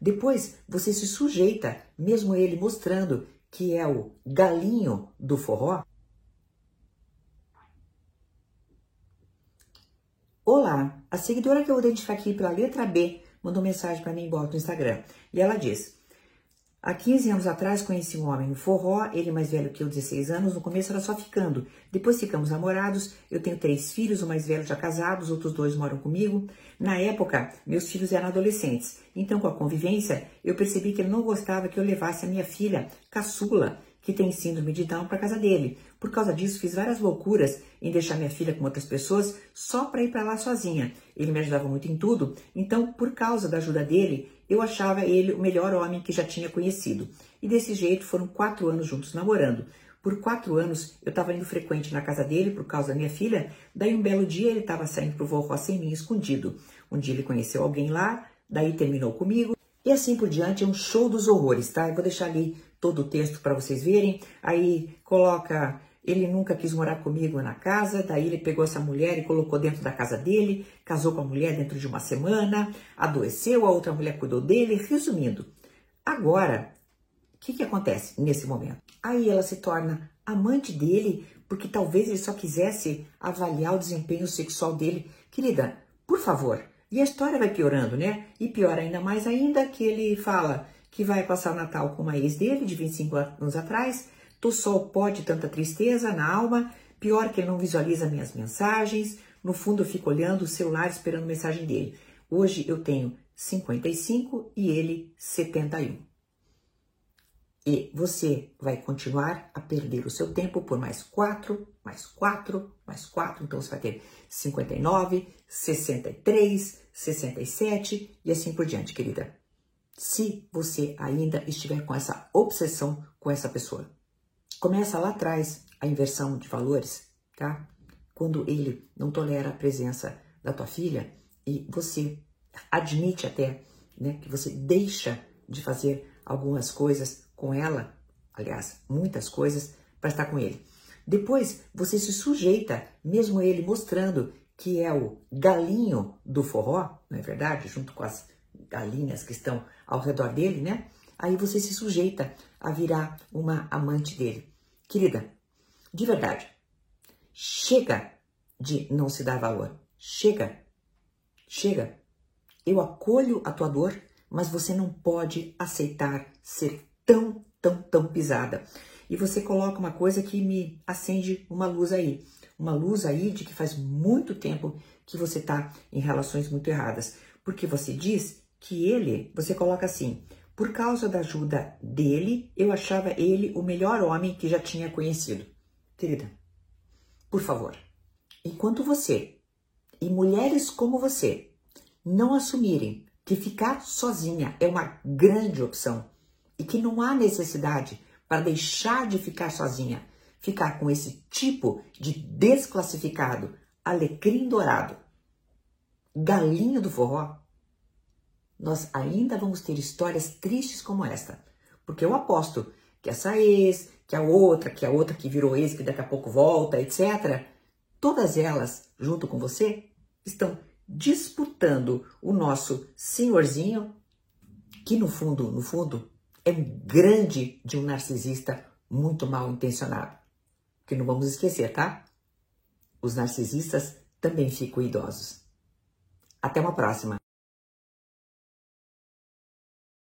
Depois você se sujeita, mesmo ele mostrando que é o galinho do forró. Olá, a seguidora que eu vou identificar aqui pela letra B mandou mensagem para mim em no Instagram. E ela diz: Há 15 anos atrás conheci um homem no forró, ele mais velho que eu, 16 anos, no começo era só ficando. Depois ficamos namorados, eu tenho três filhos, o mais velho já casado, os outros dois moram comigo. Na época, meus filhos eram adolescentes, então com a convivência, eu percebi que ele não gostava que eu levasse a minha filha, caçula, que tem síndrome de Down, para casa dele. Por causa disso, fiz várias loucuras em deixar minha filha com outras pessoas só para ir para lá sozinha. Ele me ajudava muito em tudo, então, por causa da ajuda dele, eu achava ele o melhor homem que já tinha conhecido. E desse jeito foram quatro anos juntos namorando. Por quatro anos eu estava indo frequente na casa dele por causa da minha filha. Daí um belo dia ele estava saindo pro vovó sem mim escondido. Um dia ele conheceu alguém lá, daí terminou comigo. E assim por diante, é um show dos horrores, tá? Eu vou deixar ali todo o texto para vocês verem. Aí coloca ele nunca quis morar comigo na casa, daí ele pegou essa mulher e colocou dentro da casa dele, casou com a mulher dentro de uma semana, adoeceu, a outra mulher cuidou dele. Resumindo, agora, o que, que acontece nesse momento? Aí ela se torna amante dele, porque talvez ele só quisesse avaliar o desempenho sexual dele. Querida, por favor. E a história vai piorando, né? E piora ainda mais ainda que ele fala que vai passar o Natal com uma ex dele de 25 anos atrás Tô só o pó de tanta tristeza na alma, pior que ele não visualiza minhas mensagens. No fundo, eu fico olhando o celular esperando mensagem dele. Hoje eu tenho 55 e ele 71. E você vai continuar a perder o seu tempo por mais 4, mais 4, mais 4. Então você vai ter 59, 63, 67 e assim por diante, querida. Se você ainda estiver com essa obsessão com essa pessoa. Começa lá atrás a inversão de valores, tá? Quando ele não tolera a presença da tua filha e você admite até, né, que você deixa de fazer algumas coisas com ela, aliás, muitas coisas para estar com ele. Depois você se sujeita, mesmo ele mostrando que é o galinho do forró, não é verdade? Junto com as galinhas que estão ao redor dele, né? Aí você se sujeita a virar uma amante dele. Querida, de verdade, chega de não se dar valor. Chega. Chega. Eu acolho a tua dor, mas você não pode aceitar ser tão, tão, tão pisada. E você coloca uma coisa que me acende uma luz aí. Uma luz aí de que faz muito tempo que você está em relações muito erradas. Porque você diz que ele, você coloca assim, por causa da ajuda dele, eu achava ele o melhor homem que já tinha conhecido. Querida, por favor, enquanto você e mulheres como você não assumirem que ficar sozinha é uma grande opção e que não há necessidade para deixar de ficar sozinha, ficar com esse tipo de desclassificado, alecrim dourado, galinha do forró, nós ainda vamos ter histórias tristes como esta. Porque eu aposto que essa ex, que a outra, que a outra que virou ex, que daqui a pouco volta, etc., todas elas, junto com você, estão disputando o nosso senhorzinho, que no fundo, no fundo, é um grande de um narcisista muito mal intencionado. Que não vamos esquecer, tá? Os narcisistas também ficam idosos. Até uma próxima!